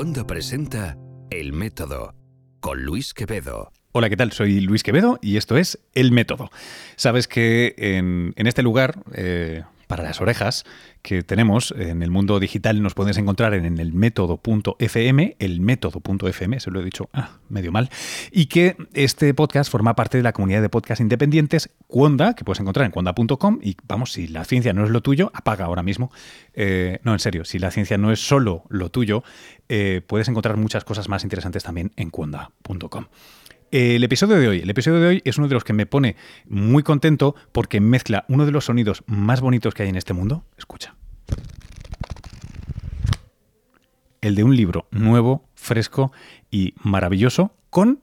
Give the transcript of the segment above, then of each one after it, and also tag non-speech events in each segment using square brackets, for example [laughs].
Wanda presenta El Método con Luis Quevedo. Hola, ¿qué tal? Soy Luis Quevedo y esto es El Método. Sabes que en, este lugar, eh, para las orejas, que tenemos en el mundo digital, nos puedes encontrar en el método.fm, el método.fm, se lo he dicho ah, medio mal, y que este podcast forma parte de la comunidad de podcast independientes Cuonda, que puedes encontrar en cuonda.com. Y vamos, si la ciencia no es lo tuyo, apaga ahora mismo. Eh, no, en serio, si la ciencia no es solo lo tuyo, eh, puedes encontrar muchas cosas más interesantes también en cuonda.com. El episodio de hoy, el episodio de hoy es uno de los que me pone muy contento porque mezcla uno de los sonidos más bonitos que hay en este mundo. Escucha. El de un libro nuevo, fresco y maravilloso con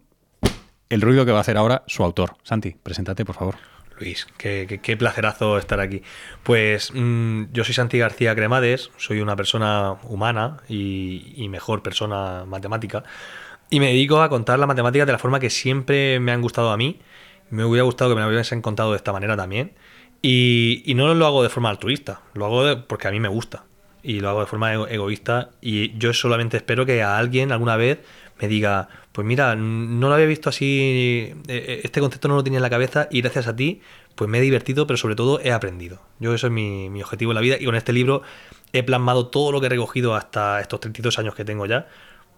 el ruido que va a hacer ahora su autor. Santi, preséntate, por favor. Luis, qué, placerazo estar aquí. Pues mm, yo soy Santi García Cremades, soy una persona humana y mejor persona matemática. Y me dedico a contar las matemáticas de la forma que siempre me han gustado a mí. Me hubiera gustado que me lo hubiesen contado de esta manera también. Y, no lo hago de forma altruista, lo hago de- porque a mí me gusta. Y lo hago de forma ego- egoísta. Y yo solamente espero que a alguien alguna vez me diga, pues mira, no lo había visto así, eh, este concepto no lo tenía en la cabeza y gracias a ti, pues me he divertido, pero sobre todo he aprendido. Yo eso es mi, mi objetivo en la vida y con este libro he plasmado todo lo que he recogido hasta estos 32 años que tengo ya,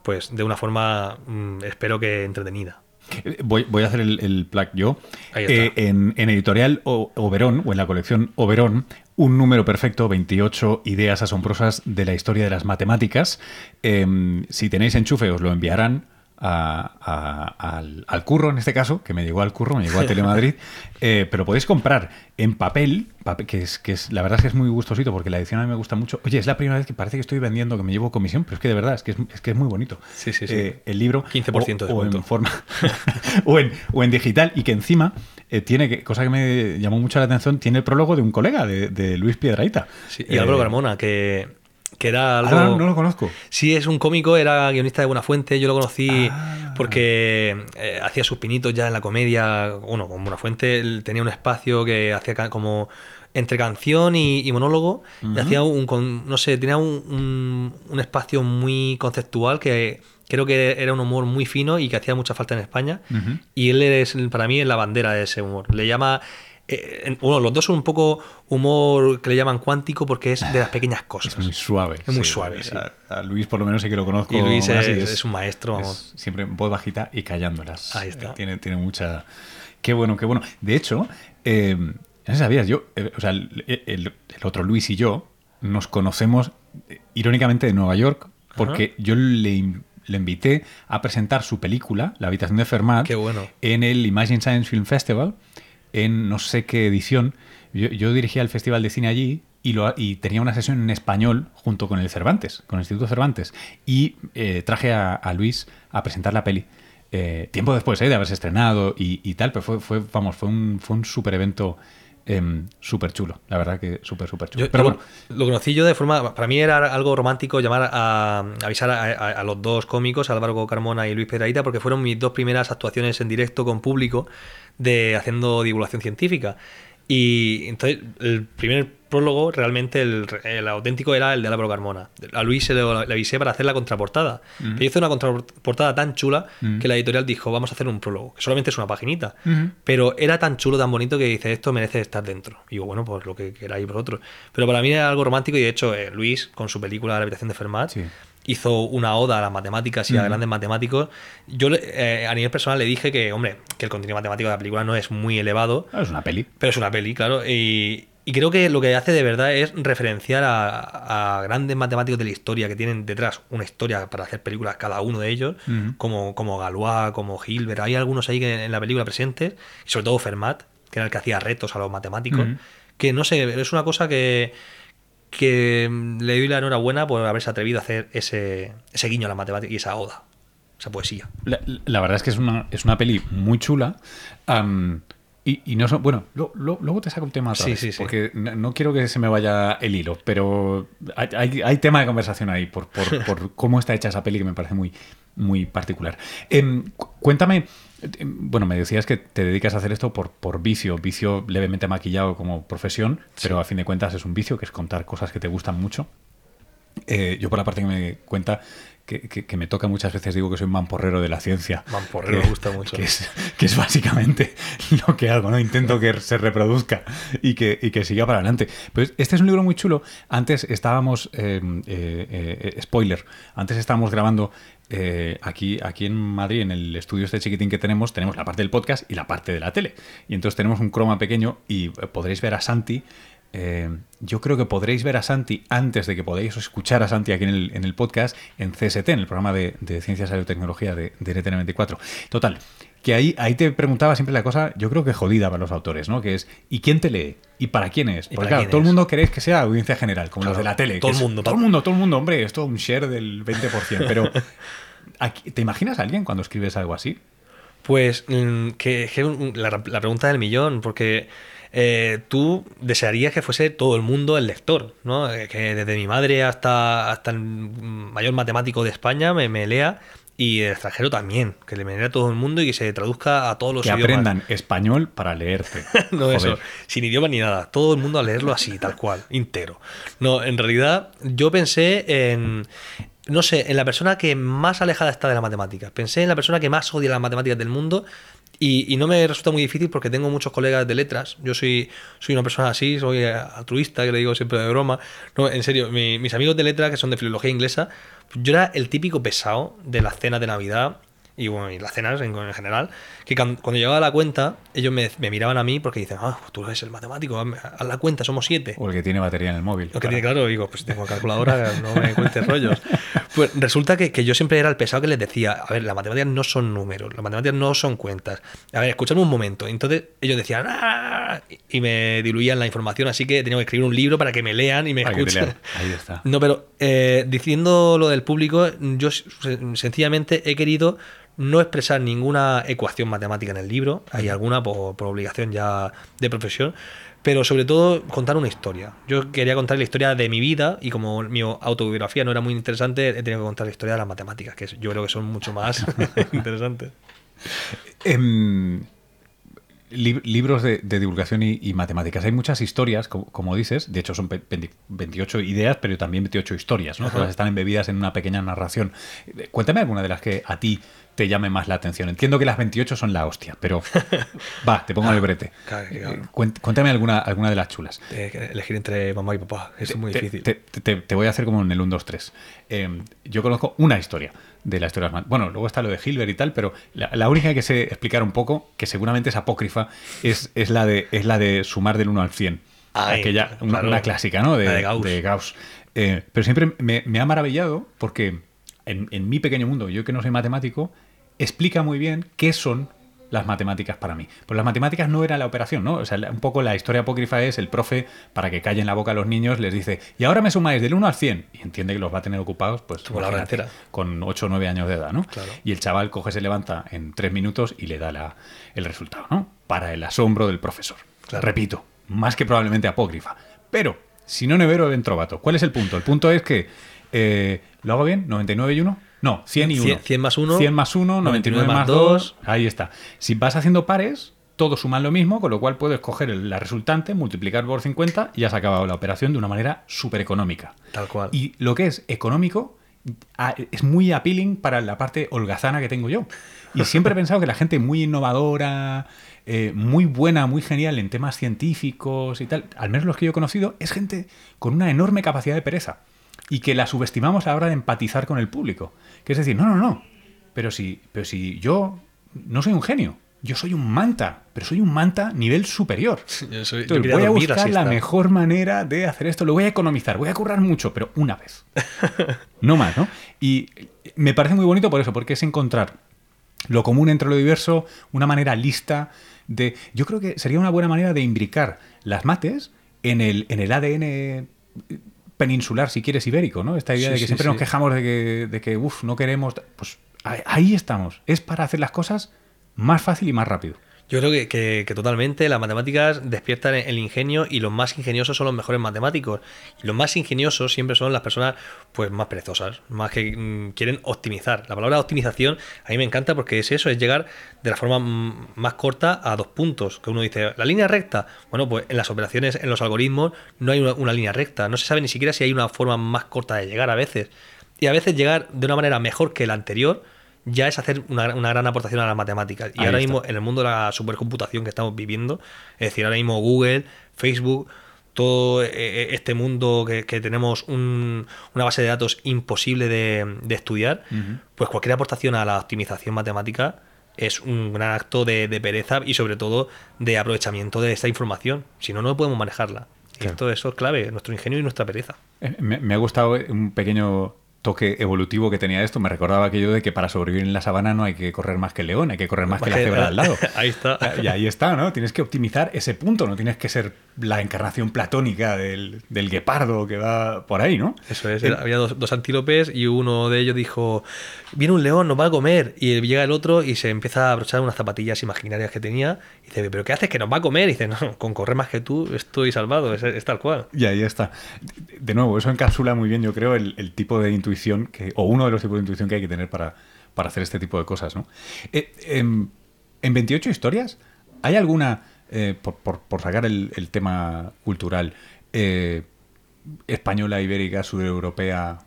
pues de una forma, mm, espero que entretenida. Eh, Voy, voy a hacer el, el plug yo. Eh, en, en editorial O- Oberón, o en la colección Oberón, un número perfecto, 28 ideas asombrosas de la historia de las matemáticas. Em, si tenéis enchufe, os lo enviarán. A- a- al, al curro, en este caso, que me llegó al curro, me llegó a Telemadrid, [laughs] eh, pero podéis comprar en papel, papel, que, es, que es, la verdad es que es muy gustosito porque la edición a mí me gusta mucho. Oye, es la primera vez que parece que estoy vendiendo, que me llevo comisión, pero es que de verdad, es que es, es que es muy bonito. Sí, sí, sí. Eh, el libro 15% de o, o en forma [laughs] o, en, o en digital y que encima eh, tiene que, cosa que me llamó mucho la atención, tiene el prólogo de un colega de, de Luis Piedraíta. Sí, y Álvaro Carmona, que, que era algo... ah, no, no lo conozco. Sí, es un cómico, era guionista de Buena Fuente. Yo lo conocí Ah. porque eh, hacía sus pinitos ya en la comedia. Bueno, con Buena Fuente él tenía un espacio que hacía como entre canción y, y monólogo. Y hacía un, con- no sé, tenía un, un- un espacio muy conceptual que creo que era un humor muy fino y que hacía mucha falta en España. Y él es, para mí, es la bandera de ese humor. Le llama. Eh, bueno, los dos son un poco humor que le llaman cuántico porque es de las [sighs] pequeñas cosas. Es muy suave. Es muy suave, sí. A, a Luis por lo menos sí que lo conozco. Y Luis es, un maestro, vamos. es siempre en voz bajita y callándolas. Ahí está. Eh, Tiene, tiene mucha... Qué bueno, qué bueno. De hecho, eh, no sé si sabías, yo, eh, o sea, el, el- el otro Luis y yo nos conocemos eh, irónicamente de Nueva York porque yo le, le invité a presentar su película, La habitación de Fermat, Qué bueno. en el Imagine Science Film Festival, en no sé qué edición. Yo, dirigía el festival de cine allí y, lo, y tenía una sesión en español junto con el Cervantes, con el Instituto Cervantes. Y eh, traje a, Luis a presentar la peli. eh, tiempo después eh, de haberse estrenado y, tal, pero fue, fue, vamos, fue un, fue un super evento súper chulo. La verdad que súper, súper chulo. Yo- pero bueno, lo, lo conocí yo de forma. Para mí era algo romántico llamar a, a avisar a, a- a los dos cómicos, Álvaro Carmona y Luis Pedraíta, porque fueron mis dos primeras actuaciones en directo con público de haciendo divulgación científica. Y entonces el primer prólogo, realmente el, el auténtico era el de Álvaro Carmona. A Luis se lo, le avisé para hacer la contraportada. Pero hizo una contraportada tan chula que la editorial dijo, vamos a hacer un prólogo, que solamente es una paginita. Pero era tan chulo, tan bonito que dice, esto merece estar dentro. Y digo, bueno, pues lo que queráis vosotros. Pero para mí era algo romántico y de hecho eh, Luis, con su película La habitación de Fermat, Sí. Hizo una oda a las matemáticas y a grandes matemáticos. Yo eh, a nivel personal le dije que, hombre, que el contenido matemático de la película no es muy elevado, ah, es una peli. pero es una peli, claro. Y, y creo que lo que hace de verdad es referenciar a, a grandes matemáticos de la historia que tienen detrás una historia para hacer películas cada uno de ellos, como, como Galois, como Hilbert. Hay algunos ahí que en la película presentes, y sobre todo Fermat, que era el que hacía retos a los matemáticos. Que no sé, es una cosa que, que mm, le doy la enhorabuena por haberse atrevido a hacer ese, ese guiño a la matemática y esa oda, esa poesía. La, la verdad es que es una, es una peli muy chula. y, y no son. Bueno, lo- lo- luego te saco el tema otra Sí, vez, sí, sí. Porque no, no quiero que se me vaya el hilo, pero hay, hay- hay tema de conversación ahí por, por- [laughs] por cómo está hecha esa peli que me parece muy, muy particular. Em, cu- cuéntame. Bueno, me decías que te dedicas a hacer esto por, por vicio, vicio levemente maquillado como profesión, pero a fin de cuentas es un vicio que es contar cosas que te gustan mucho. Eh, yo por la parte que me cuenta, que, me toca muchas veces, digo que soy un mamporrero de la ciencia. Mamporrero me gusta mucho. Que es, básicamente [laughs] lo que hago, ¿no? Intento que se reproduzca y que, y que siga para adelante. Pues este es un libro muy chulo. Antes estábamos, eh, eh, eh, spoiler, antes estábamos grabando aquí, aquí en Madrid, en el estudio este chiquitín que tenemos, tenemos la parte del podcast y la parte de la tele. Y entonces tenemos un croma pequeño y podréis ver a Santi eh, yo creo que podréis ver a Santi antes de que podáis escuchar a Santi aquí en el, podcast, en CST, en el programa de, Ciencias y Tecnología de, de NTN24. Total, que ahí, ahí te preguntaba siempre la cosa, yo creo que jodida para los autores, ¿no? Que es, ¿y quién te lee? ¿Y para quién es? Porque claro, todo el mundo queréis que sea audiencia general, como los de la tele. Todo el mundo. todo el mundo, todo el mundo, hombre, esto es un share del 20%. Pero, ¿te imaginas a alguien cuando escribes algo así? Pues mm, que, la, la pregunta del millón, porque eh, tú desearías que fuese todo el mundo el lector, ¿no? Eh, que desde mi madre hasta, hasta el mayor matemático de España me, me lea y el extranjero también, que le lea a todo el mundo y que se traduzca a todos los que idiomas. Que aprendan español para leerte. [laughs] no eso, sin idioma ni nada, todo el mundo a leerlo así, tal cual, [laughs] entero. No, en realidad yo pensé en, no sé, en la persona que más alejada está de la matemática. Pensé en la persona que más odia las matemáticas del mundo y, no me resulta muy difícil porque tengo muchos colegas de letras. Yo soy, soy una persona así, soy altruista, que le digo siempre de broma. No, en serio, mis amigos de letras, que son de filología inglesa, yo era el típico pesado de las cenas de Navidad y bueno, y las cenas en, general, que cuando, llegaba la cuenta, ellos me, miraban a mí porque dicen, ah, tú eres el matemático, haz la cuenta, somos siete. O el que tiene batería en el móvil. O que tiene, claro, digo, pues tengo calculadora, no me cuentes rollos. [laughs] Pues resulta que, que, yo siempre era el pesado que les decía, a ver, las matemáticas no son números, las matemáticas no son cuentas. A ver, escuchadme un momento. Entonces ellos decían, ¡ah! Y me diluían la información, así que tenía que escribir un libro para que me lean y me escuchen. Ahí está. No, pero eh, diciendo lo del público, yo sencillamente he querido no expresar ninguna ecuación matemática en el libro, hay alguna por, obligación ya de profesión, pero sobre todo contar una historia. Yo quería contar la historia de mi vida y como mi autobiografía no era muy interesante, he tenido que contar la historia de las matemáticas, que yo creo que son mucho más [laughs] [laughs] interesantes. Em, libros de, divulgación y, matemáticas. Hay muchas historias, como, dices, de hecho son 28 ideas, pero también 28 historias, ¿no? Todas están embebidas en una pequeña narración. Cuéntame alguna de las que a ti te llame más la atención. Entiendo que las 28 son la hostia, pero [laughs] va, te pongo el brete. Eh, cuéntame alguna, alguna de las chulas. elegir entre mamá y papá, eso es muy difícil. Te, voy a hacer como en el 1, 2, 3. yo conozco una historia de la historia. Bueno, luego está lo de Hilbert y tal, pero la, única que sé explicar un poco, que seguramente es apócrifa, es, es, la, de, es la de sumar del 1 al 100. Aquella, una, clásica, ¿no? De, Gauss. Eh, pero siempre me, ha maravillado porque en, en mi pequeño mundo, yo que no soy matemático, explica muy bien qué son las matemáticas para mí. Pues las matemáticas no era la operación, ¿no? O sea, un poco la historia apócrifa es el profe, para que callen la boca a los niños, les dice, y ahora me sumáis del 1 al 100. Y entiende que los va a tener ocupados, pues, la con 8 o 9 años de edad, ¿no? Y el chaval coge, se levanta en 3 minutos y le da la, el resultado, ¿no? Para el asombro del profesor. Repito, más que probablemente apócrifa. Pero, si no nevero, dentro vato. ¿Cuál es el punto? El punto es que, eh, ¿lo hago bien? ¿99 y 1? No, 100 y 1. 100, más 1. 100 más 1, 99, más 2. Ahí está. Si vas haciendo pares, todos suman lo mismo, con lo cual puedes coger la resultante, multiplicar por 50 y has acabado la operación de una manera súper económica. Tal cual. Y lo que es económico es muy appealing para la parte holgazana que tengo yo. Y siempre he [laughs] pensado que la gente muy innovadora, eh, muy buena, muy genial en temas científicos y tal, al menos los que yo he conocido, es gente con una enorme capacidad de pereza y que la subestimamos a la hora de empatizar con el público. Que es decir, no, no, no, pero si, pero si yo no soy un genio, yo soy un manta, pero soy un manta nivel superior. [laughs] voy a buscar la mejor manera de hacer esto, lo voy a economizar, voy a currar mucho, pero una vez. [laughs] no más, ¿no? Y me parece muy bonito por eso, porque es encontrar lo común entre lo diverso, una manera lista de... Yo creo que sería una buena manera de imbricar las mates en el, en el ADN peninsular, si quieres, ibérico, ¿no? Esta idea de que siempre nos quejamos de que, de que uff, no queremos. Pues ahí estamos. Es para hacer las cosas más fácil y más rápido. Yo creo que, que- totalmente las matemáticas despiertan el ingenio y los más ingeniosos son los mejores matemáticos. Y los más ingeniosos siempre son las personas pues más perezosas, más que mm, quieren optimizar. La palabra optimización a mí me encanta porque es eso, es llegar de la forma mm, más corta a dos puntos. Que uno dice, la línea recta. Bueno, pues en las operaciones, en los algoritmos, no hay una, una línea recta. No se sabe ni siquiera si hay una forma más corta de llegar a veces. Y a veces llegar de una manera mejor que la anterior ya es hacer una, una gran aportación a las matemáticas. Y Ahí ahora está. mismo, en el mundo de la supercomputación que estamos viviendo, es decir, ahora mismo Google, Facebook, todo eh, este mundo que, que tenemos un- una base de datos imposible de, de estudiar, pues cualquier aportación a la optimización matemática es un gran acto de, de pereza y sobre todo de aprovechamiento de esta información. Si no, no podemos manejarla. Y Claro. esto eso es clave, nuestro ingenio y nuestra pereza. Eh, Me, me ha gustado un pequeño toque evolutivo que tenía esto. Me recordaba aquello de que para sobrevivir en la sabana no hay que correr más que el león, hay que correr más que la cebra de al lado. [laughs] Ahí está. Y ahí está, ¿no? Tienes que optimizar ese punto, no tienes que ser la encarnación platónica del, del guepardo que va por ahí, ¿no? Eso es, había dos, dos antílopes y uno de ellos dijo, viene un león, nos va a comer. Y llega el otro y se empieza a abrochar unas zapatillas imaginarias que tenía. Y dice, ¿pero qué haces? Que nos va a comer. Y dice, no, con correr más que tú estoy salvado, es, es tal cual. Y ahí está. De- De nuevo, eso encapsula muy bien, yo creo, el, el tipo de intuición que, o uno de los tipos de intuición que hay que tener para, para hacer este tipo de cosas, ¿no? Eh, em, en 28 historias, ¿hay alguna, eh, por, por- por sacar el, el tema cultural, eh, española, ibérica, sudeuropea?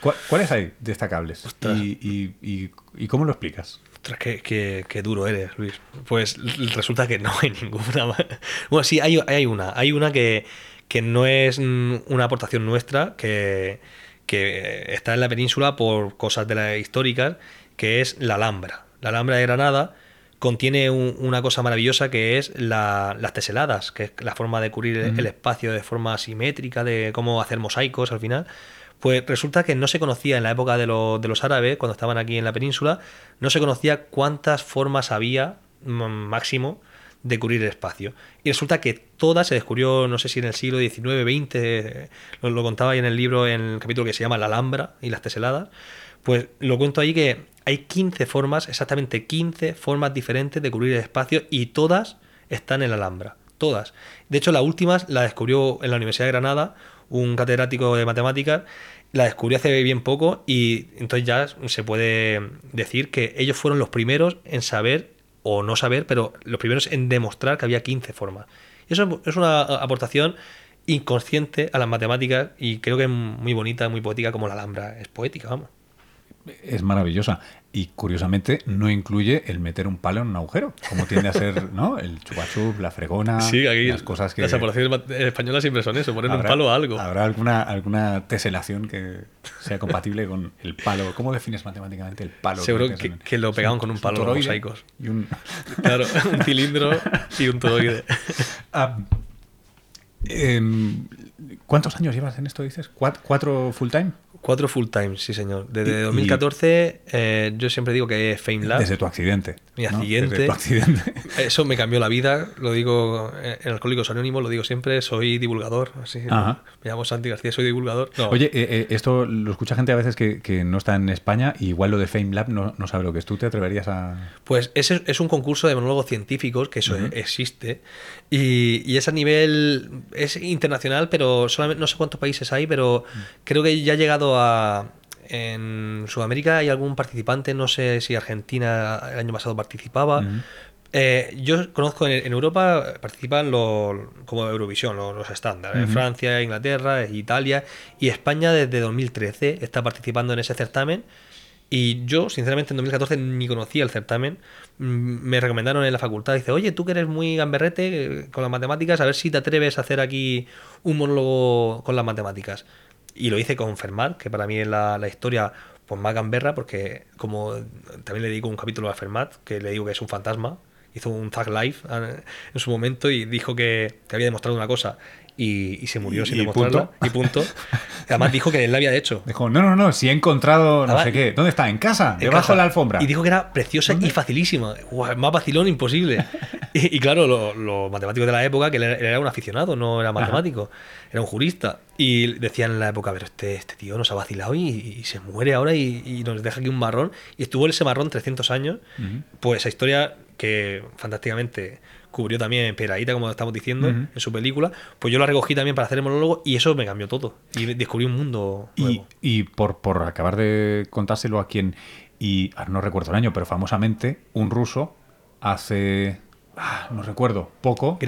¿Cuál- ¿Cuáles hay destacables? Y, y- y- y cómo lo explicas? Ostras, qué, qué- qué duro eres, Luis. Pues resulta que no hay [laughs] ninguna. Bueno, sí, hay, hay una. Hay una que, que no es mm, una aportación nuestra, que, que está en la península por cosas de las históricas, que es la Alhambra. La Alhambra de Granada contiene un- una cosa maravillosa que es la- las teseladas, que es la forma de cubrir el- el espacio de forma simétrica, de cómo hacer mosaicos al final. Pues resulta que no se conocía en la época de, los- de los árabes, cuando estaban aquí en la península, no se conocía cuántas formas había mm, máximo de cubrir el espacio. Y resulta que todas se descubrió, no sé si en el siglo XIX, XX, lo, lo contaba ahí en el libro, en el capítulo que se llama La Alhambra y las teseladas, pues lo cuento ahí que hay 15 formas, exactamente 15 formas diferentes de cubrir el espacio y todas están en la Alhambra. Todas. De hecho, las últimas la descubrió en la Universidad de Granada un catedrático de matemáticas, la descubrió hace bien poco y entonces ya se puede decir que ellos fueron los primeros en saber o no saber, pero los primeros en demostrar que había 15 formas. Y eso es una aportación inconsciente a las matemáticas y creo que es muy bonita, muy poética como la Alhambra. Es poética, vamos. Es maravillosa. Y curiosamente no incluye el meter un palo en un agujero, como tiende a ser, [laughs] ¿no? El chupachup, la fregona, Sí, aquí las cosas que... las aportaciones mat- españolas siempre son eso, poner un palo a algo. ¿Habrá alguna, alguna teselación que sea compatible con el palo? ¿Cómo defines matemáticamente el palo? Seguro que- que lo pegaban un- con un palo los toroide mosaicos. Y un... [laughs] [laughs] Claro, un cilindro y un toroide. Ah, em, ¿Cuántos años llevas en esto, dices? ¿Cuat- ¿Cuatro full time? Cuatro full time, sí señor. Y- Desde y- 2014 eh, yo siempre digo que es FameLab. Desde tu accidente. Mi ¿no? accidente. Desde tu accidente. [laughs] Eso me cambió la vida, lo digo eh, en Alcohólicos Anónimos, lo digo siempre, soy divulgador. Así, Ajá. Me llamo Santi García, soy divulgador. No, Oye, eh, esto lo escucha gente a veces que, que no está en España y igual lo de Fame Lab no, no sabe lo que es. ¿Tú te atreverías a...? Pues ese es un concurso de monólogos científicos, que eso existe, y, y es a nivel, es internacional, pero solamente, no sé cuántos países hay, pero creo que ya ha llegado a... En Sudamérica hay algún participante, no sé si Argentina el año pasado participaba. Eh, yo conozco en, en Europa participan los como Eurovisión, los, los estándares. Ujú. Francia, Inglaterra, Italia y España desde 2013 está participando en ese certamen. Y yo, sinceramente, en 2014 ni conocía el certamen. Me recomendaron en la facultad. Dice, oye, tú que eres muy gamberrete eh, con las matemáticas, a ver si te atreves a hacer aquí un monólogo con las matemáticas. Y lo hice con Fermat, que para mí es la, la historia pues, más gamberra, porque como también le dedico un capítulo a Fermat, que le digo que es un fantasma. Hizo un Tag Live eh, en su momento y dijo que, que había demostrado una cosa y, y se murió sin y demostrarla. punto. Y punto. [laughs] Además dijo que él la había hecho. Dijo, no, no, no, si he encontrado no sé qué. ¿Dónde está? ¿En casa? en ¿Debajo de la alfombra? Y dijo que era preciosa y facilísima. Más vacilón imposible. [laughs] y, y claro, lo- los matemáticos de la época, que él era, él era un aficionado, no era matemático, era un jurista. Y decían en la época, pero este, este tío nos ha vacilado y, y se muere ahora y, nos deja aquí un marrón. Y estuvo ese marrón 300 años. Ujú. Pues esa historia que fantásticamente cubrió también Peradita, como estamos diciendo, en su película, pues yo la recogí también para hacer el monólogo y eso me cambió todo. Y descubrí un mundo nuevo. Y, por, por acabar de contárselo a quien, y no recuerdo el año, pero famosamente, un ruso hace Ah, no recuerdo, poco. Eh,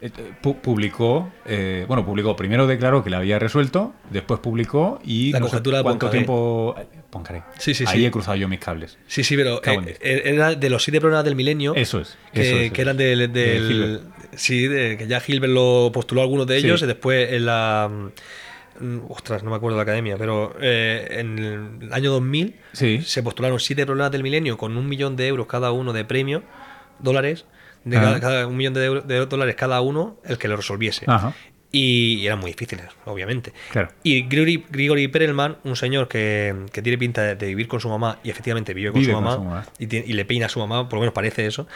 eh, publicó, eh, bueno, publicó, primero declaró que la había resuelto, después publicó y la no de cuánto tiempo... Poncaré. Sí, sí, Ahí he cruzado yo mis cables. Sí, sí, pero era de los siete problemas del milenio. Eso es. Que, eran del... sí, que ya Gilbert lo postuló algunos de ellos y después en la... Mm, ostras, no me acuerdo de la academia, pero en el año 2000 se postularon siete problemas del milenio con un millón de euros cada uno de premio, dólares, de cada, un millón de, dólares cada uno el que lo resolviese. Y, eran muy difíciles, obviamente. Y Grigori, Perelman, un señor que, tiene pinta de, vivir con su mamá y efectivamente vive con, su, mamá, Y, le peina a su mamá, por lo menos parece eso.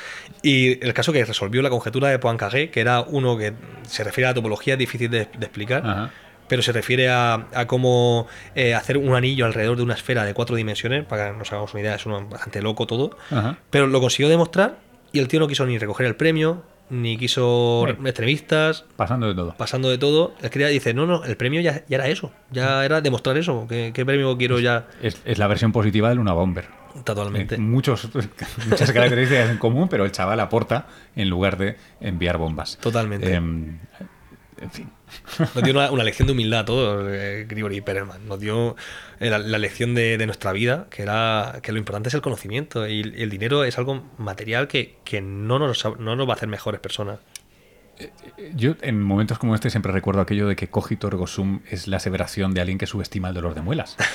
Y el caso que resolvió la conjetura de Poincaré, que era uno que se refiere a la topología, difícil de, explicar. pero se refiere a, cómo eh, hacer un anillo alrededor de una esfera de cuatro dimensiones, para que nos hagamos una idea, es uno bastante loco todo, pero lo consiguió demostrar y el tío no quiso ni recoger el premio, ni quiso extremistas. Pasando de todo. Pasando de todo. El que dice, no, no, el premio ya, era eso. Ya era demostrar eso. ¿Qué, premio quiero ya? Es, la versión positiva de Luna Bomber. Totalmente. Eh, muchos, [laughs] muchas características en común, pero el chaval aporta en lugar de enviar bombas. Totalmente. Em, en fin. Nos dio una, lección de humildad a todos, eh, Grigori Perelman. Nos dio eh, la, lección de, nuestra vida, que era que lo importante es el conocimiento y el, dinero es algo material que, no, nos, no nos va a hacer mejores personas. Eh, yo en momentos como este siempre recuerdo aquello de que cogito ergo sum es la aseveración de alguien que subestima el dolor de muelas. [laughs]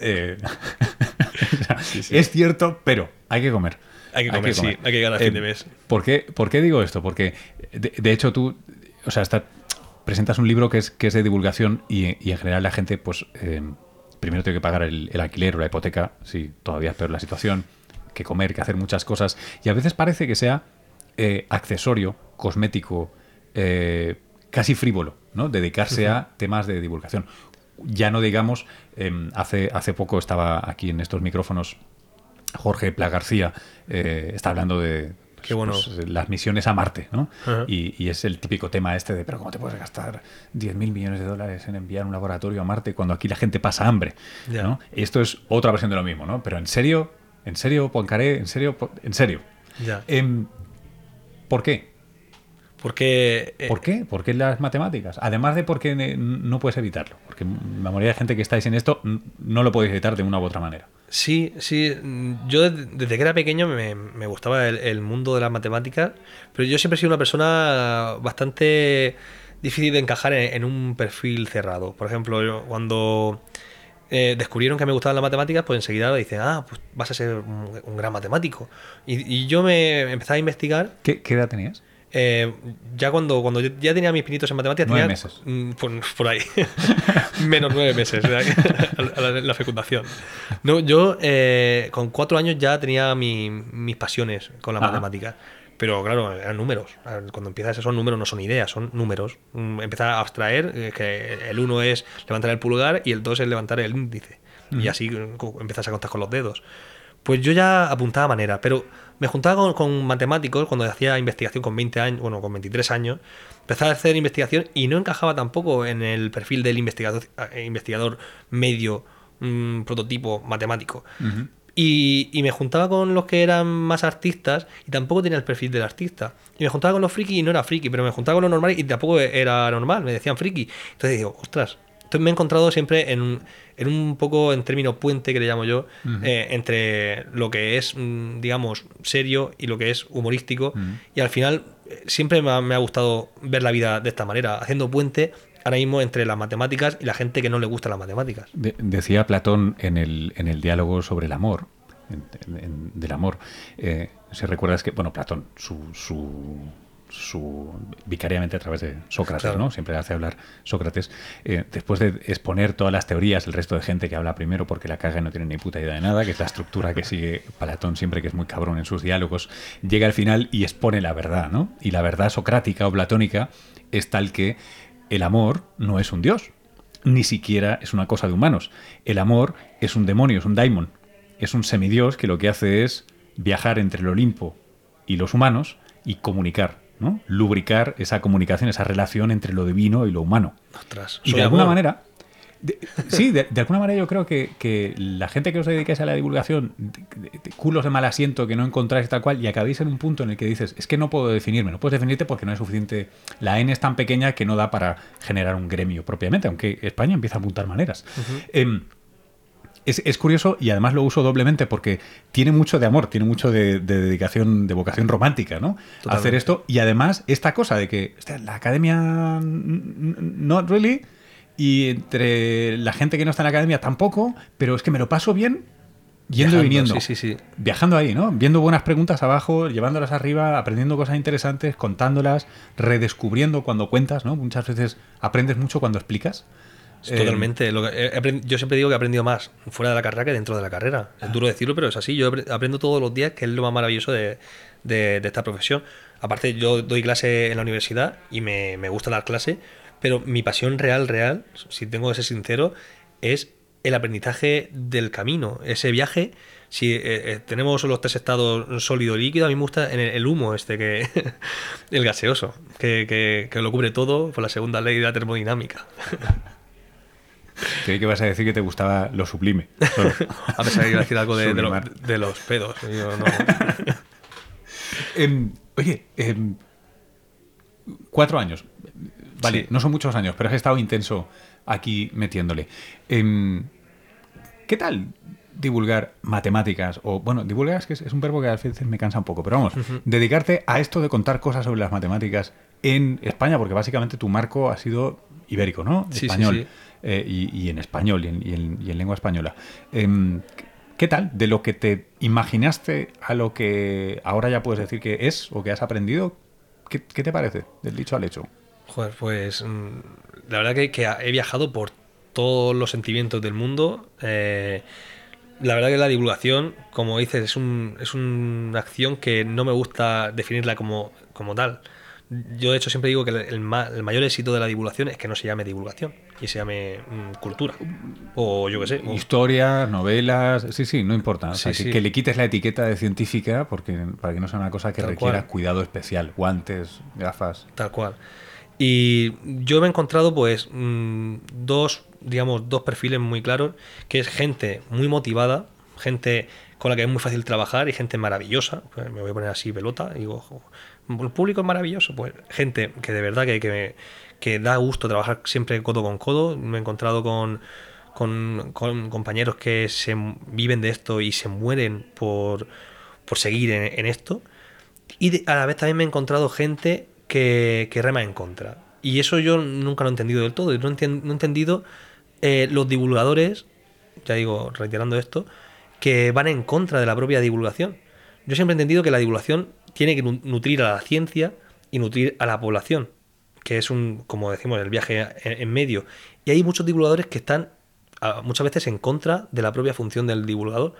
[laughs] Es cierto, pero hay que comer. Hay que comer, sí, hay que llegar a fin de mes. ¿por qué, ¿por qué, digo esto? Porque de, de hecho tú, o sea, está, presentas un libro que es, que es de divulgación y, en general la gente, pues, eh, primero tiene que pagar el, alquiler o la hipoteca, si todavía es peor la situación, que comer, que hacer muchas cosas. Y a veces parece que sea eh, accesorio, cosmético, eh, casi frívolo, ¿no? Dedicarse a temas de divulgación. Ya no digamos, em, hace, hace poco estaba aquí en estos micrófonos Jorge Pla García, está hablando de, Qué bueno. Pues, las misiones a Marte, ¿no? y, es el típico tema este de, pero ¿cómo te puedes gastar 10.000 millones de dólares en enviar un laboratorio a Marte cuando aquí la gente pasa hambre? ¿no? esto es otra versión de lo mismo, ¿no? Pero en serio, en serio, Poncaré, en serio, en serio. Em, ¿Por qué? Porque, eh, ¿Por qué? ¿Por qué las matemáticas? Además de porque no puedes evitarlo. Porque la mayoría de gente que estáis en esto no lo podéis evitar de una u otra manera. Sí, sí. Yo desde que era pequeño me, gustaba el, mundo de las matemáticas, pero yo siempre he sido una persona bastante difícil de encajar en, un perfil cerrado. Por ejemplo, cuando eh, descubrieron que me gustaban las matemáticas, pues enseguida dicen, ah, pues vas a ser un, gran matemático. Y, yo me empecé a investigar. ¿Qué, ¿Qué edad tenías? Eh, ya cuando, cuando ya tenía mis pinitos en matemáticas, nueve tenía, meses. Mm, por, ahí, [laughs] menos nueve meses, [laughs] la, fecundación. No, yo eh, con cuatro años ya tenía mis pasiones con las matemáticas. Pero claro, eran números. Cuando empiezas esos números no son ideas, son números. Mm, Empezar a abstraer eh, que el uno es levantar el pulgar y el dos es levantar el índice. Y así empiezas a contar con los dedos. Pues yo ya apuntaba manera, pero me juntaba con, matemáticos cuando hacía investigación con 20 años, bueno, con 23 años, empezaba a hacer investigación y no encajaba tampoco en el perfil del investigador, eh, investigador medio, mm, prototipo matemático. y, me juntaba con los que eran más artistas y tampoco tenía el perfil del artista. Y me juntaba con los friki y no era friki, pero me juntaba con los normales y tampoco era normal, me decían friki. Entonces digo, ostras, me he encontrado siempre en un, en un poco en término puente que le llamo yo, eh, entre lo que es, mm, digamos, serio y lo que es humorístico. Y al final eh, siempre me ha, gustado ver la vida de esta manera, haciendo puente ahora mismo entre las matemáticas y la gente que no le gusta las matemáticas. decía Platón en el, en el diálogo sobre el amor, del amor, eh, si recuerdas que, bueno, Platón, su, su su vicariamente a través de Sócrates, ¿no? Siempre hace hablar Sócrates. Eh, después de exponer todas las teorías, el resto de gente que habla primero porque la caga y no tiene ni puta idea de nada, que es la estructura que sigue Platón siempre, que es muy cabrón en sus diálogos, llega al final y expone la verdad, ¿no? Y la verdad socrática o platónica es tal que el amor no es un dios, ni siquiera es una cosa de humanos. El amor es un demonio, es un daimon, es un semidios que lo que hace es viajar entre el Olimpo y los humanos y comunicar, ¿no? Lubricar esa comunicación, esa relación entre lo divino y lo humano. Ostras, Y de alguna amor. manera, de- sí, de, de alguna manera yo creo que, que la gente que os dedicáis a la divulgación, de- culos de mal asiento que no encontráis tal cual, y acabéis en un punto en el que dices, es que no puedo definirme, no puedes definirte porque no es suficiente, la N es tan pequeña que no da para generar un gremio propiamente, aunque España empieza a apuntar maneras. Es, es curioso y además lo uso doblemente porque tiene mucho de amor, tiene mucho de, de dedicación, de vocación romántica, ¿no? Totalmente. Hacer esto y además esta cosa de que hostia, la academia not really y entre la gente que no está en la academia tampoco, pero es que me lo paso bien yendo y Viajando, viniendo. Sí, sí, sí. Viajando ahí, ¿no? Viendo buenas preguntas abajo, llevándolas arriba, aprendiendo cosas interesantes, contándolas, redescubriendo cuando cuentas, ¿no? Muchas veces aprendes mucho cuando explicas. Eh, Totalmente. Lo que- he yo siempre digo que he aprendido más fuera de la carrera que dentro de la carrera. Es duro decirlo, pero es así. Yo apre- aprendo todos los días, que es lo más maravilloso de, de- de esta profesión. Aparte, yo doy clase en la universidad y me, me gusta dar clase, pero mi pasión real, real, si tengo que ser sincero, es el aprendizaje del camino, ese viaje. Si eh, eh, tenemos los tres estados sólido y líquido, a mí me gusta el, el humo este que [laughs] el gaseoso, que, que- que lo cubre todo por la segunda ley de la termodinámica. [laughs] Creí que vas a decir que te gustaba lo sublime. solo. [laughs] A pesar de que iba a decir algo de, de lo- Sublimar. de los pedos. Yo no- [laughs] Em, oye, em, cuatro años. Vale, Sí. no son muchos años, pero has estado intenso aquí metiéndole. Em, ¿Qué tal divulgar matemáticas? O, bueno, divulgar es que es, un verbo que a veces me cansa un poco, pero vamos, dedicarte a esto de contar cosas sobre las matemáticas en España, porque básicamente tu marco ha sido ibérico, ¿no? Sí, español. sí. Eh, y, y en español y en, y en- lengua española. Em, ¿Qué tal? De lo que te imaginaste a lo que ahora ya puedes decir que es o que has aprendido, ¿qué, te parece del dicho al hecho? Joder, pues mm, la verdad que, que he viajado por todos los sentimientos del mundo. eh, la verdad que la divulgación, como dices, es, un, es una acción que no me gusta definirla como, tal. Yo de hecho siempre digo que el mayor éxito de la divulgación es que no se llame divulgación y se llame mm, cultura. O yo qué sé. o- Historias, novelas, sí, sí, no importa. O sea. Sí, que, sí. que le quites la etiqueta de científica porque para que no sea una cosa que Tal requiera cual. cuidado especial, guantes, gafas. Tal cual. Y yo me he encontrado, pues, mm, dos, digamos, dos perfiles muy claros, que es gente muy motivada, gente con la que es muy fácil trabajar y gente maravillosa. Pues me voy a poner así pelota y digo, "Ojo, el público es maravilloso. Pues gente que de verdad que, que, me- que da gusto trabajar siempre codo con codo. Me he encontrado con, con, compañeros que se viven de esto y se mueren por, por seguir en, esto. Y a la vez también me he encontrado gente que, que rema en contra. Y eso yo nunca lo he entendido del todo. No, no he entendido eh, los divulgadores, ya digo, reiterando esto, que van en contra de la propia divulgación. Yo siempre he entendido que la divulgación tiene que nu- nutrir a la ciencia y nutrir a la población, que es un, como decimos, el viaje en, medio. Y hay muchos divulgadores que están muchas veces en contra de la propia función del divulgador.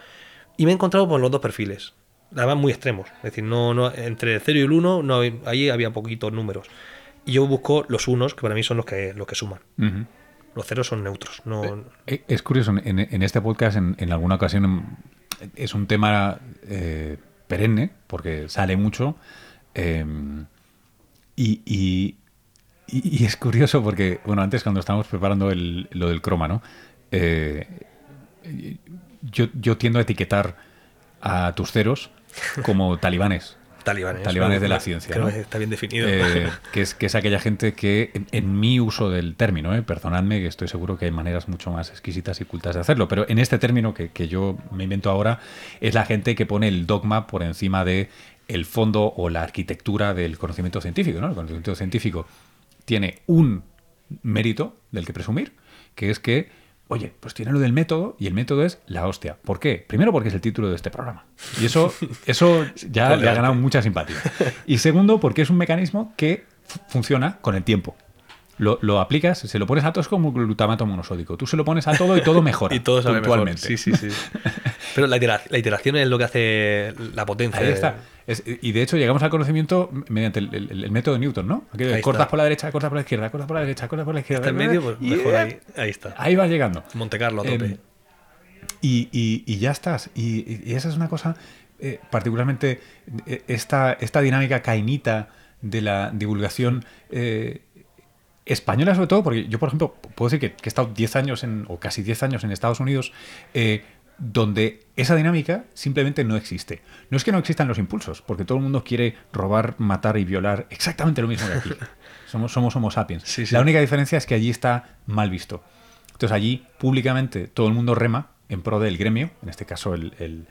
Y me he encontrado con los dos perfiles, además muy extremos. Es decir, no, no, entre el 0 y el 1, no, ahí había poquitos números. Y yo busco los unos, que para mí son los que, los que suman. Los ceros son neutros. No, Eh, Es curioso, en, en este podcast en, en alguna ocasión es un tema eh, perenne, porque sale mucho, eh, y, y- y- y es curioso porque, bueno, antes cuando estábamos preparando el- lo del croma, ¿no? Eh, yo, yo tiendo a etiquetar a tus ceros como [laughs] talibanes. talibanes. Talibanes de la Creo ciencia, que ¿no? está bien definido. Eh, [laughs] que, es, que es aquella gente que, en, en mi uso del término, eh, perdonadme, que estoy seguro que hay maneras mucho más exquisitas y cultas de hacerlo, pero en este término que, que yo me invento ahora, es la gente que pone el dogma por encima de el fondo o la arquitectura del conocimiento científico. ¿no? El conocimiento científico tiene un mérito del que presumir, que es que, oye, pues tiene lo del método y el método es la hostia. ¿Por qué? Primero porque es el título de este programa. Y eso, [laughs] eso ya le ha ganado mucha simpatía. Y segundo, porque es un mecanismo que fu- funciona con el tiempo. Lo, lo aplicas, se lo pones a todo, es como glutamato monosódico. Tú se lo pones a todo y todo mejora. [laughs] y todo sabe mejor. Sí, sí, sí. [laughs] Pero la, itera- la iteración es lo que hace la potencia. Ahí está. Es- y de hecho llegamos al conocimiento mediante el, el- el método de Newton, ¿no? Aquello cortas por la derecha, cortas por la izquierda, cortas por la derecha, cortas por la izquierda. Está en medio, pues y- mejor ahí. Ahí está. Ahí vas llegando. Monte Carlo a tope. Em, y, y- y ya estás. Y, esa es una cosa. eh, particularmente eh, esta, esta dinámica cainita de la divulgación eh, española sobre todo, porque yo, por ejemplo, puedo decir que, que he estado 10 años en, o casi 10 años en Estados Unidos, eh, donde esa dinámica simplemente no existe. No es que no existan los impulsos, porque todo el mundo quiere robar, matar y violar exactamente lo mismo que aquí. [laughs] somos, somos Homo sapiens. Sí, sí. La única diferencia es que allí está mal visto. Entonces allí públicamente todo el mundo rema en pro del gremio, en este caso el, el-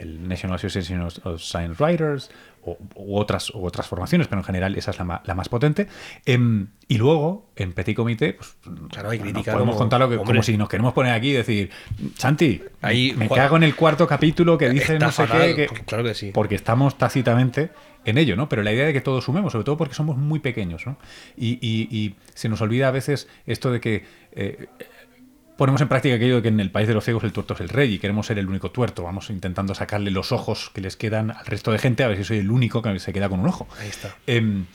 el National Association of Science Writers o, u otras, u otras formaciones, pero en general esa es la, ma- la más potente. Em, y luego, en Petit Comité, pues Claro, hay podemos como- contar lo que, hombre. como si nos queremos poner aquí y decir, Santi, Ahí, me Juan- cago en el cuarto capítulo que dice no sé fatal, qué. que- claro que sí. Porque estamos tácitamente en ello, ¿no? Pero la idea de que todos sumemos, sobre todo porque somos muy pequeños, ¿no? Y, y- y se nos olvida a veces esto de que eh, ponemos en práctica aquello de que en el país de los ciegos el tuerto es el rey y queremos ser el único tuerto. Vamos intentando sacarle los ojos que les quedan al resto de gente a ver si soy el único que se queda con un ojo. Ahí está. Em,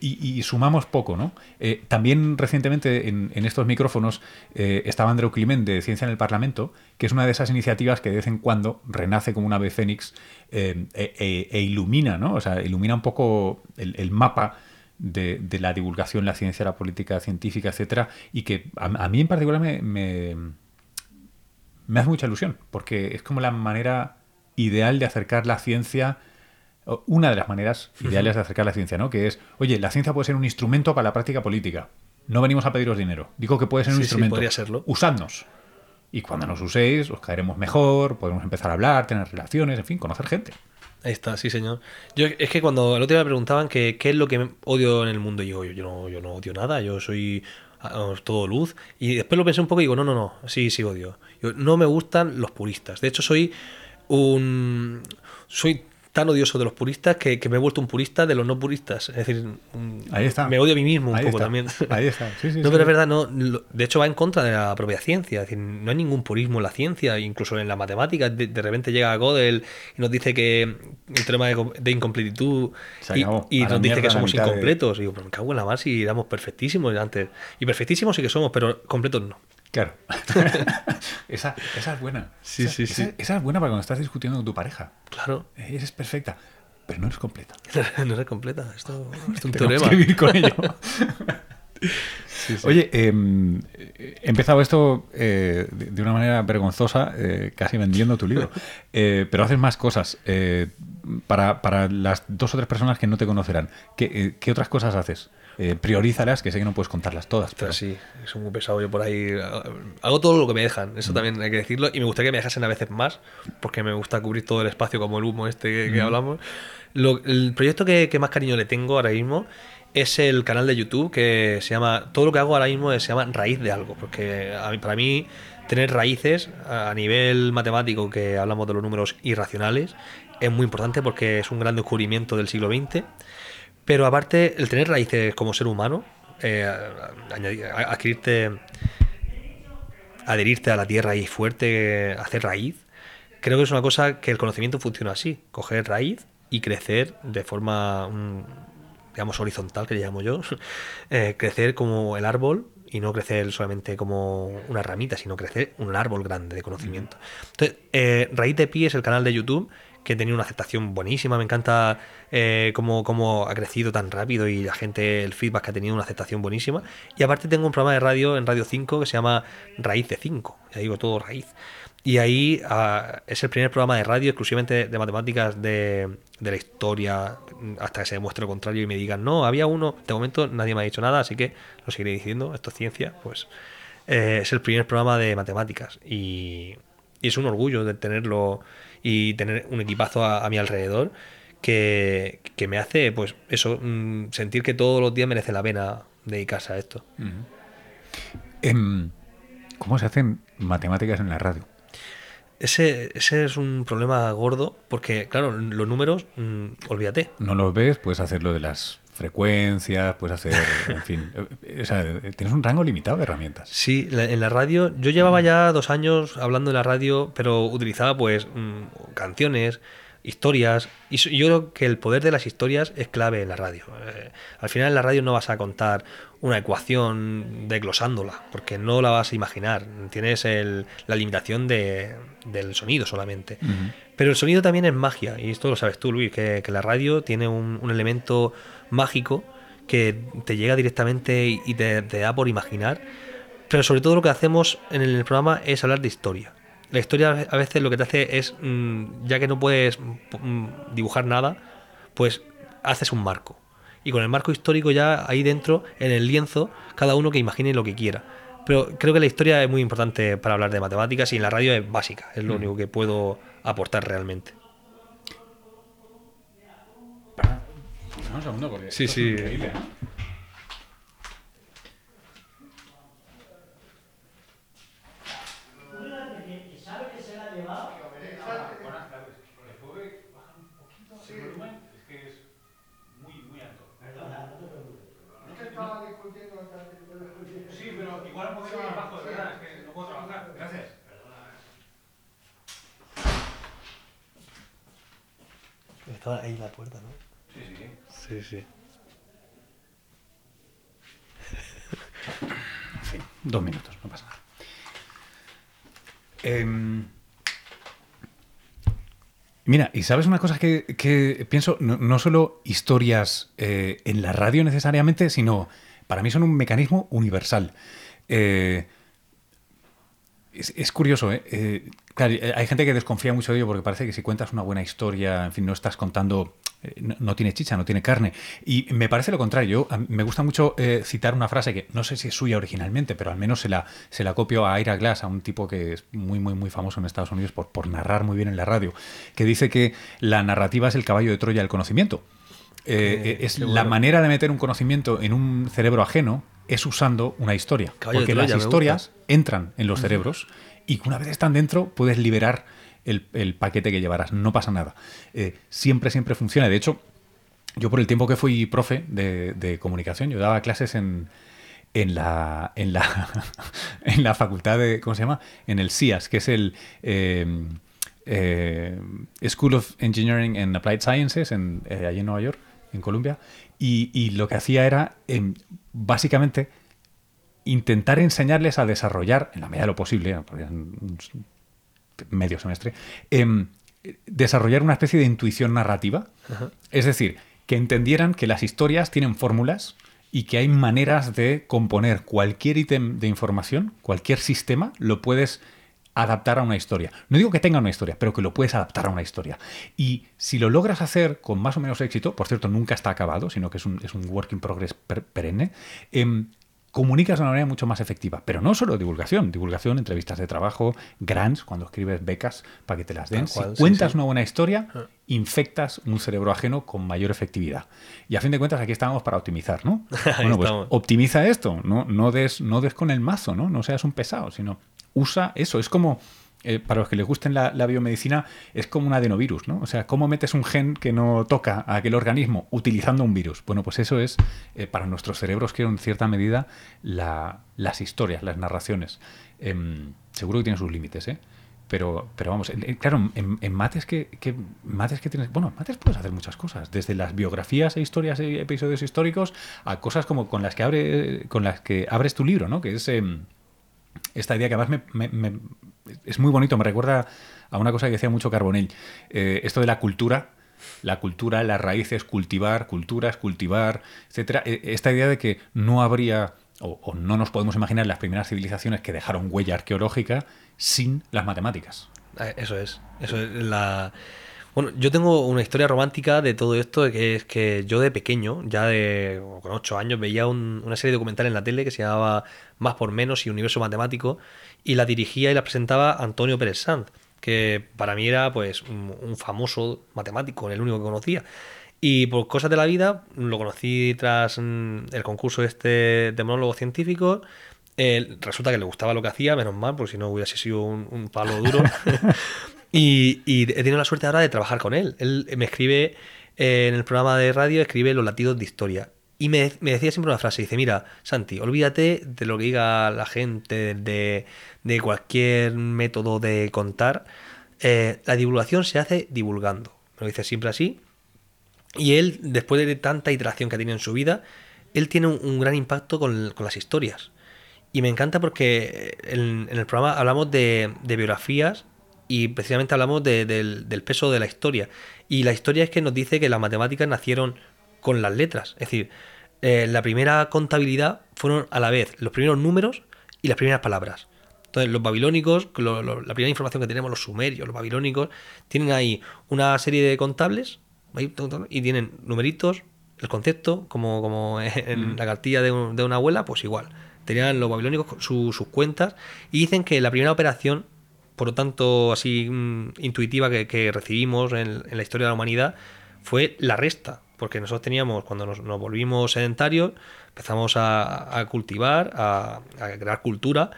y, y sumamos poco, ¿no? Eh, también recientemente en, en estos micrófonos eh, estaba Andreu Climent de Ciencia en el Parlamento, que es una de esas iniciativas que de vez en cuando renace como un ave fénix eh, e, e- e ilumina, ¿no? O sea, ilumina un poco el, el mapa de, de la divulgación, la ciencia, la política científica, etcétera, y que a, a mí en particular me, me, me hace mucha ilusión, porque es como la manera ideal de acercar la ciencia, una de las maneras ideales de acercar la ciencia, ¿no? Que es, oye, la ciencia puede ser un instrumento para la práctica política. No venimos a pediros dinero. Digo que puede ser un Sí, sí, instrumento. podría serlo. Usadnos. Y cuando nos uséis, os caeremos mejor, podemos empezar a hablar, tener relaciones, en fin, conocer gente. Ahí está, sí, señor. Yo es que cuando el otro día me preguntaban que qué es lo que odio en el mundo, y yo, yo, no, yo no odio nada, yo soy todo luz. Y después lo pensé un poco y digo, no, no, no, sí, sí odio. No me gustan los puristas. De hecho, soy un. Soy tan odioso de los puristas que, que me he vuelto un purista de los no puristas. Es decir, Ahí está. me odio a mí mismo un Ahí poco está. también. [laughs] Ahí está. Sí, sí, no, sí. pero es verdad, no, de hecho va en contra de la propia ciencia. Es decir, no hay ningún purismo en la ciencia, incluso en la matemática. De, de repente llega Gödel y nos dice que el teorema de, com- de incompletitud y, nos dice que somos de- incompletos. Y digo, pero me cago en la mar si éramos perfectísimos antes. Y perfectísimos sí que somos, pero completos no. Claro. [laughs] esa, esa es buena. Sí, esa, sí, esa- sí. esa es buena para cuando estás discutiendo con tu pareja. Claro, Eres perfecta, pero no eres completa. [laughs] no es completa. Esto, esto es un teorema. que vivir con ello. [laughs] Oye, em, he empezado esto eh, de una manera vergonzosa, eh, casi vendiendo tu libro, Eh, pero haces más cosas. Eh, para, para las dos o tres personas que no te conocerán, ¿qué, eh, qué otras cosas haces? Eh, priorízalas, que sé que no puedes contarlas todas. pero- sí, soy muy pesado yo por ahí. Hago todo lo que me dejan, Mm. eso también hay que decirlo. Y me gustaría que me dejasen a veces más, porque me gusta cubrir todo el espacio como el humo este que, que Mm. hablamos. Lo- el proyecto que, que más cariño le tengo ahora mismo es el canal de YouTube que se llama. Todo lo que hago ahora mismo se llama Raíz de Algo, porque a mí- para mí tener raíces a nivel matemático, que hablamos de los números irracionales, es muy importante porque es un gran descubrimiento del siglo XX. Pero aparte, el tener raíces como ser humano, eh, añadir- adquirirte, adherirte a la tierra y fuerte, hacer raíz, creo que es una cosa que el conocimiento funciona así: coger raíz y crecer de forma, digamos, horizontal, que le llamo yo, [laughs] eh, crecer como el árbol y no crecer solamente como una ramita, sino crecer un árbol grande de conocimiento. Entonces, eh, Raíz de Pi es el canal de YouTube que tenía una aceptación buenísima. Me encanta eh, cómo, cómo ha crecido tan rápido y la gente, el feedback que ha tenido, una aceptación buenísima. Y aparte tengo un programa de radio en Radio 5 que se llama Raíz de 5. Ya digo todo raíz. Y ahí ah, es el primer programa de radio exclusivamente de matemáticas de, de la historia, hasta que se demuestre lo contrario y me digan, no, había uno, de momento nadie me ha dicho nada, así que lo seguiré diciendo, esto es ciencia, pues eh, es el primer programa de matemáticas y, y es un orgullo de tenerlo y tener un equipazo a, a mi alrededor que, que me hace, pues eso, mm, sentir que todos los días merece la pena dedicarse a esto. Em, ¿Cómo se hacen matemáticas en la radio? Ese, ese es un problema gordo porque, claro, los números, mm, olvídate. No los ves, puedes hacer lo de las frecuencias, puedes hacer, en fin, eh, o sea, tienes un rango limitado de herramientas. Sí, en la radio, yo llevaba ya dos años hablando en la radio, pero utilizaba pues mm, canciones, historias. Y yo creo que el poder de las historias es clave en la radio. Eh, al final en la radio no vas a contar una ecuación desglosándola, porque no la vas a imaginar. Tienes la limitación de, del sonido solamente. Pero el sonido también es magia, y esto lo sabes tú, Luis, que, la radio tiene un, elemento mágico que te llega directamente y te, da por imaginar. Pero sobre todo lo que hacemos en el programa es hablar de historia. La historia a veces lo que te hace es, mm, ya que no puedes mm, dibujar nada, pues haces un marco y con el marco histórico ya ahí dentro, en el lienzo, cada uno que imagine lo que quiera. Pero creo que la historia es muy importante para hablar de matemáticas y en la radio es básica, es lo mm. único que puedo aportar realmente. Un segundo porque sí, sí. Estaba ahí la puerta, ¿no? Sí, sí. Sí, sí. [laughs] dos minutos, no pasa nada. Em, mira, y sabes una cosa que, pienso, no, solo historias eh, en la radio necesariamente, sino para mí son un mecanismo universal. Eh, es, curioso, ¿eh? ¿eh? Claro, hay gente que desconfía mucho de ello porque parece que si cuentas una buena historia, en fin, no estás contando, eh, no, tiene chicha, no tiene carne. Y me parece lo contrario. me gusta mucho eh, citar una frase que no sé si es suya originalmente, pero al menos se la, se la copio a Ira Glass, a un tipo que es muy, muy, muy famoso en Estados Unidos por, por narrar muy bien en la radio, que dice que la narrativa es el caballo de Troya del conocimiento. es la manera de meter un conocimiento en un cerebro ajeno es usando una historia. porque las historias entran en los cerebros y una vez están dentro puedes liberar el, paquete que llevarás. No pasa nada. Eh, siempre, siempre funciona. De hecho, yo por el tiempo que fui profe de, comunicación, yo daba clases en, en la, en la, [laughs] en la facultad de, ¿cómo se llama? En el CIAS, que es el eh, eh, School of Engineering and Applied Sciences, en, allí en Nueva York, en Columbia. Y, lo que hacía era, em, básicamente, intentar enseñarles a desarrollar, en la medida de lo posible, medio semestre, em, desarrollar una especie de intuición narrativa. Es decir, que entendieran que las historias tienen fórmulas y que hay maneras de componer cualquier ítem de información, cualquier sistema, lo puedes adaptar a una historia. No digo que tenga una historia, pero que lo puedes adaptar a una historia. Y si lo logras hacer con más o menos éxito, por cierto, nunca está acabado, sino que es un, es un work in progress perenne, eh, comunicas de una manera mucho más efectiva. Pero no solo divulgación, divulgación, entrevistas de trabajo, grants, cuando escribes becas para que te las den. si cuentas una buena historia, ah. infectas un cerebro ajeno con mayor efectividad. Y a fin de cuentas aquí estamos para optimizar, ¿no? [laughs] bueno, pues optimiza esto, no, no, des, no des con el mazo, ¿no? No seas un pesado, sino usa eso. Es como eh, para los que les gusten la, biomedicina, es como un adenovirus, ¿no? O sea, ¿cómo metes un gen que no toca a aquel organismo utilizando un virus? Bueno, pues eso es eh, para nuestros cerebros que en cierta medida las historias, las narraciones. Em, seguro que tienen sus límites, ¿eh? Pero, pero vamos, claro, en, mates que, mates que tienes. Bueno, en mates puedes hacer muchas cosas, desde las biografías e historias y episodios históricos a cosas como con las que abre, con las que abres tu libro, ¿no? Que es em, esta idea que además me, es muy bonito, me recuerda a una cosa que decía mucho Carbonell, eh, esto de la cultura, la cultura, las raíces, cultivar, culturas, cultivar, etcétera. E, esta idea de que no habría o, no nos podemos imaginar las primeras civilizaciones que dejaron huella arqueológica sin las matemáticas. Eh, eso es, eso es la bueno, yo tengo una historia romántica de todo esto, que es que yo de pequeño, ya de con ocho años, veía una serie documental en la tele que se llamaba Más por Menos y Universo Matemático, y la dirigía y la presentaba Antonio Pérez Sanz, que para mí era pues un, famoso matemático, el único que conocía. Y por cosas de la vida, lo conocí tras mm, el concurso este de monólogo científico. resulta que le gustaba lo que hacía, menos mal, porque si no hubiese sido un palo duro. [laughs] Y, he tenido la suerte ahora de trabajar con él. Él me escribe eh, en el programa de radio, escribe los latidos de historia. Y me, decía siempre una frase, dice, mira, Santi, olvídate de lo que diga la gente, de, cualquier método de contar. Eh, la divulgación se hace divulgando. me lo dice siempre así. Y él, después de tanta iteración que ha tenido en su vida, él tiene un, gran impacto con, las historias. Y me encanta porque en, el programa hablamos de, biografías y precisamente hablamos del, peso de la historia. Y la historia es que nos dice que las matemáticas nacieron con las letras. Es decir, eh, la primera contabilidad fueron a la vez los primeros números y las primeras palabras. Entonces, los babilónicos, la primera información que tenemos, los sumerios, los babilónicos, tienen ahí una serie de contables y tienen numeritos, el concepto, como, como en mm. la cartilla de, una abuela, pues igual. Tenían los babilónicos sus cuentas y dicen que la primera operación, por lo tanto, así mm, intuitiva que, recibimos en, la historia de la humanidad, fue la resta. Porque nosotros teníamos, cuando nos, volvimos sedentarios, empezamos a, cultivar, a, crear cultura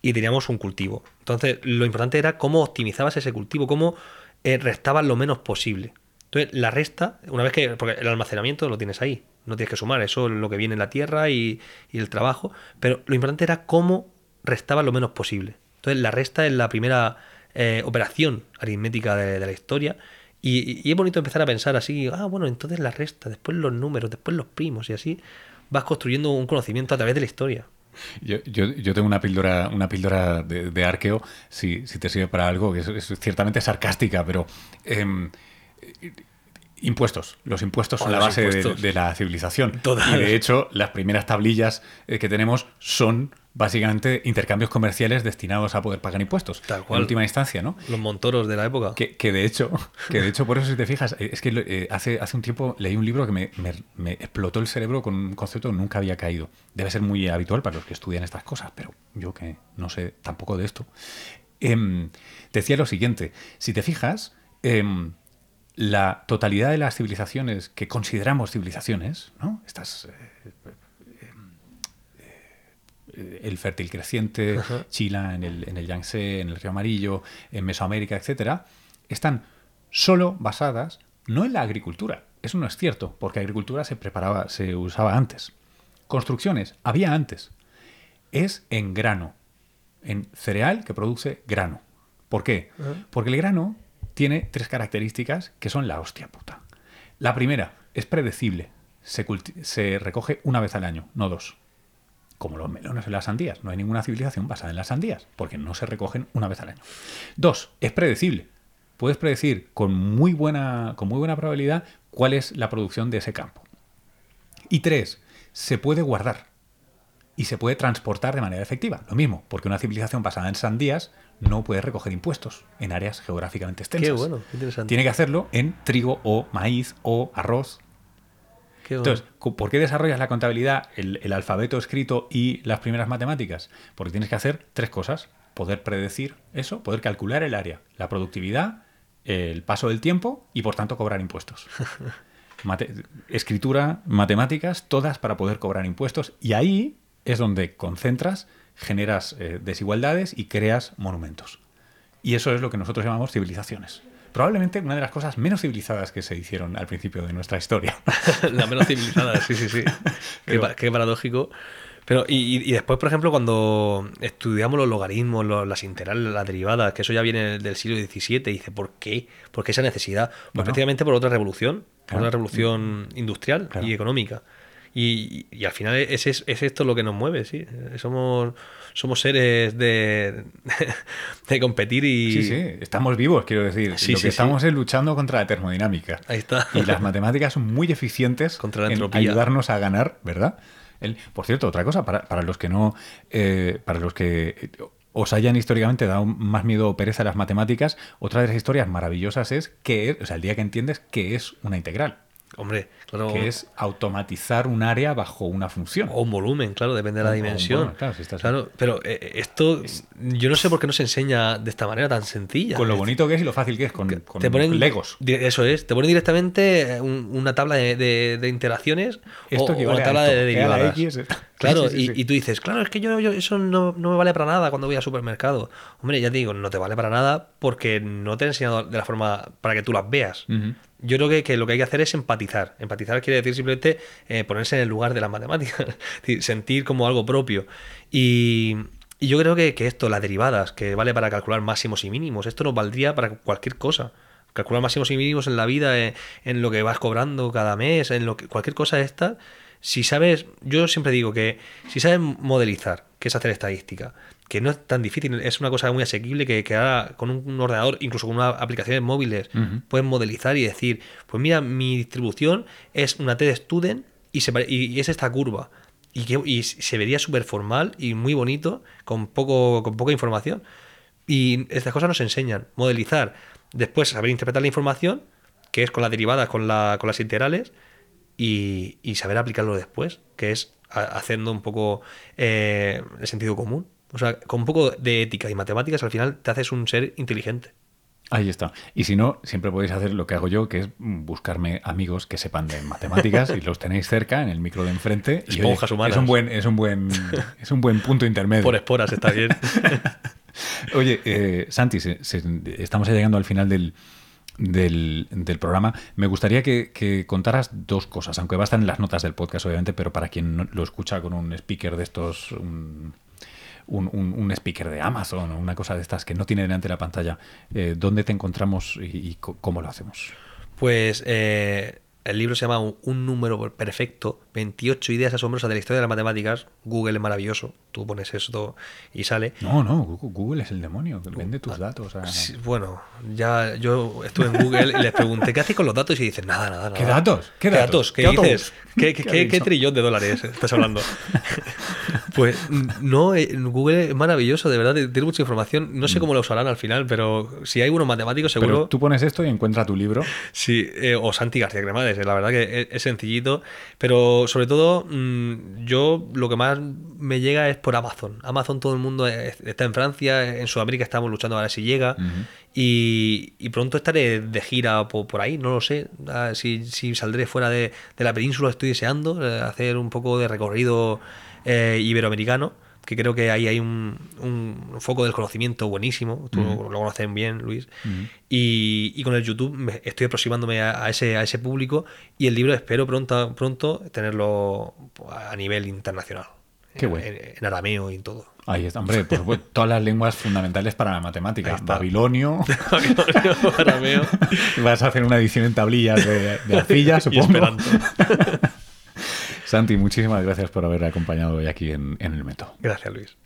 y teníamos un cultivo. Entonces, lo importante era cómo optimizabas ese cultivo, cómo eh, restabas lo menos posible. Entonces, la resta, una vez que. Porque el almacenamiento lo tienes ahí, no tienes que sumar, eso es lo que viene en la tierra y, el trabajo. Pero lo importante era cómo restaba lo menos posible. Entonces, la resta es la primera eh, operación aritmética de, la historia. Y, es bonito empezar a pensar así, ah, bueno, entonces la resta, después los números, después los primos, y así vas construyendo un conocimiento a través de la historia. Yo, yo, tengo una píldora, una píldora de, arqueo, si, si, te sirve para algo, que es, ciertamente sarcástica, pero em, Impuestos. Los impuestos son la base de, la civilización. Y de hecho, las primeras tablillas eh, que tenemos son básicamente intercambios comerciales destinados a poder pagar impuestos. Tal cual. En última instancia, ¿no? Los montoros de la época. Que, de hecho, [laughs] que de hecho, por eso si te fijas, eh, es que eh, hace, hace un tiempo leí un libro que me, explotó el cerebro con un concepto que nunca había caído. Debe ser muy habitual para los que estudian estas cosas, pero yo que no sé tampoco de esto. Em, decía lo siguiente, si te fijas, em, la totalidad de las civilizaciones que consideramos civilizaciones, ¿no? Estas, eh, eh, el fértil creciente, Chile, en el, en el Yangtze, en el Río Amarillo, en Mesoamérica, etcétera, están solo basadas no en la agricultura. Eso no es cierto, porque agricultura se preparaba, se usaba antes. Construcciones, había antes. Es en grano, en cereal que produce grano. ¿Por qué? Porque el grano tiene tres características que son la hostia puta. La primera, es predecible. Se, recoge una vez al año, no dos. Como los melones y las sandías. No hay ninguna civilización basada en las sandías, porque no se recogen una vez al año. Dos, es predecible. Puedes predecir con muy buena, con muy buena probabilidad cuál es la producción de ese campo. Y tres, se puede guardar y se puede transportar de manera efectiva. Lo mismo, porque una civilización basada en sandías no puede recoger impuestos en áreas geográficamente extensas. Qué bueno, interesante. Tiene que hacerlo en trigo o maíz o arroz. Qué bueno. Entonces, ¿por qué desarrollas la contabilidad, el, alfabeto escrito y las primeras matemáticas? Porque tienes que hacer tres cosas. Poder predecir eso, poder calcular el área, la productividad, el paso del tiempo y por tanto cobrar impuestos. [laughs] escritura, matemáticas, todas para poder cobrar impuestos. Y ahí es donde concentras generas eh, desigualdades y creas monumentos. Y eso es lo que nosotros llamamos civilizaciones. Probablemente una de las cosas menos civilizadas que se hicieron al principio de nuestra historia. [laughs] la menos civilizada, sí, sí, sí. [laughs] qué, paradójico. Pero, y, después, por ejemplo, cuando estudiamos los logaritmos, las integrales, las derivadas, que eso ya viene del siglo XVII, dice, ¿por qué? ¿Por qué esa necesidad? Pues prácticamente por otra revolución, por una revolución industrial y económica. Y, al final es, es, esto lo que nos mueve, sí. Somos, somos seres de, [laughs] de competir y... Sí, sí, estamos vivos, quiero decir. lo que estamos es luchando contra la termodinámica. Ahí está. Y las matemáticas son muy eficientes contra la en ayudarnos a ganar, ¿verdad? El, por cierto, otra cosa, para, para los que no... Eh, para los que os hayan históricamente dado más miedo o pereza a las matemáticas, otra de las historias maravillosas es que, o sea, el día que entiendes que es una integral. Hombre, claro. Que es automatizar un área bajo una función. O un volumen, claro, depende de la dimensión. claro, pero eh, esto, yo no sé por qué no se enseña de esta manera tan sencilla. Con lo bonito que es y lo fácil que es, con, te ponen, Legos. Eso es, te ponen directamente eh, una tabla de, interacciones o, una tabla de derivadas. Claro, y, tú dices, claro, es que yo, eso no, me vale para nada cuando voy al supermercado. Hombre, ya te digo, no te vale para nada porque no te he enseñado de la forma para que tú las veas. Yo creo que, lo que hay que hacer es empatizar. Empatizar quiere decir simplemente eh, ponerse en el lugar de las matemáticas, [laughs] sentir como algo propio. Y, yo creo que, esto, las derivadas, que vale para calcular máximos y mínimos, esto nos valdría para cualquier cosa. calcular máximos y mínimos en la vida, en, en lo que vas cobrando cada mes, en lo que cualquier cosa esta. Si sabes, yo siempre digo que si sabes modelizar, que es hacer estadística, que no es tan difícil, es una cosa muy asequible que, que ahora con un ordenador, incluso con una aplicaciones móviles, Ujú. puedes modelizar y decir, pues mira, mi distribución es una T de student y, se, pare- y es esta curva. Y, que, y se vería súper formal y muy bonito con, poco, con poca información. Y estas cosas nos enseñan. Modelizar, después saber interpretar la información, que es con las derivadas, con, la, con las integrales, y, y saber aplicarlo después, que es haciendo un poco eh, el sentido común. O sea, con un poco de ética y matemáticas, al final te haces un ser inteligente. Ahí está. Y si no, siempre podéis hacer lo que hago yo, que es buscarme amigos que sepan de matemáticas y los tenéis cerca en el micro de enfrente. Y, Esponjas humanas. Es un buen, es un buen, [laughs] es un buen punto intermedio. Por esporas está bien. [laughs] Oye, eh, Santi, se- se- estamos ya llegando al final del, del, del programa. Me gustaría que, que contaras dos cosas, aunque va a estar en las notas del podcast, obviamente, pero para quien no- lo escucha con un speaker de estos, un, un- un- speaker de Amazon una cosa de estas que no tiene delante la pantalla, eh, ¿dónde te encontramos y, cómo lo hacemos? Pues eh, el libro se llama Un, un número perfecto, 28 ideas asombrosas de la historia de las matemáticas. Google es maravilloso, tú pones esto y sale. No, no, Google, es el demonio, que vende tus datos. a- Sí, bueno, ya yo estuve en Google y les pregunté, ¿qué hacéis con los datos? Y dicen, nada, nada, nada. ¿Qué datos? ¿Qué ¿Qué datos? ¿Qué, ¿Qué dices? ¿Qué, trillón de dólares estás hablando? [laughs] pues no, eh, Google es maravilloso, de verdad, tiene mucha información. No sé cómo lo usarán al final, pero si hay unos matemáticos, seguro. Mm. Pero tú pones esto y encuentra tu libro. Sí, eh, o Santi García Cremades, la verdad que es, sencillito, pero sobre todo mm, yo lo que más me llega es por Amazon. Amazon todo el mundo es- está en Francia, en Sudamérica estamos luchando a ver si llega y, y pronto estaré de gira por, por ahí, no lo sé, si, si saldré fuera de, de la península estoy deseando eh, hacer un poco de recorrido eh, iberoamericano. Que creo que ahí hay un, un foco del conocimiento buenísimo. Tú lo conoces bien, Luis. Y, y con el YouTube me- estoy aproximándome a, a ese, a ese público y el libro espero pronto, pronto tenerlo a nivel internacional. Qué en, bueno. en- en arameo y en todo. Ahí está, hombre, por supuesto, todas las lenguas fundamentales para la matemática. Está. Babilonio. [laughs] arameo [laughs] Vas a hacer una edición en tablillas de, de arcilla, [laughs] y supongo. esperanto. Santi, muchísimas gracias por haber acompañado hoy aquí en, el método. Gracias, Luis.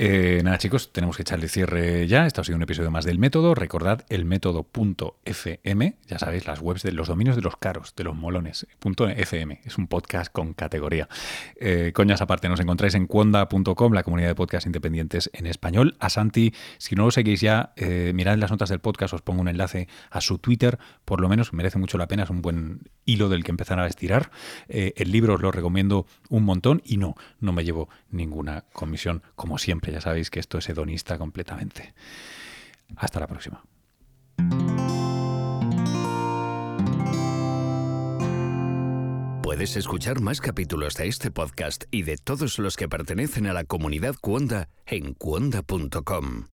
Eh, nada, chicos, tenemos que echarle cierre ya. Esto ha sido un episodio más del método. Recordad el método.fm. Ya sabéis, las webs de los dominios de los caros, de los molones. .fm. Es un podcast con categoría. Eh, coñas aparte, nos encontráis en cuonda.com, la comunidad de podcast independientes en español. A Santi, si no lo seguís ya, eh, mirad en las notas del podcast, os pongo un enlace a su Twitter. Por lo menos merece mucho la pena. Es un buen hilo del que empezar a estirar. Eh, el libro os lo recomiendo un montón y no, no me llevo ninguna comisión, como siempre. Ya sabéis que esto es hedonista completamente. Hasta la próxima. Puedes escuchar más capítulos de este podcast y de todos los que pertenecen a la comunidad Cuonda en cuonda.com.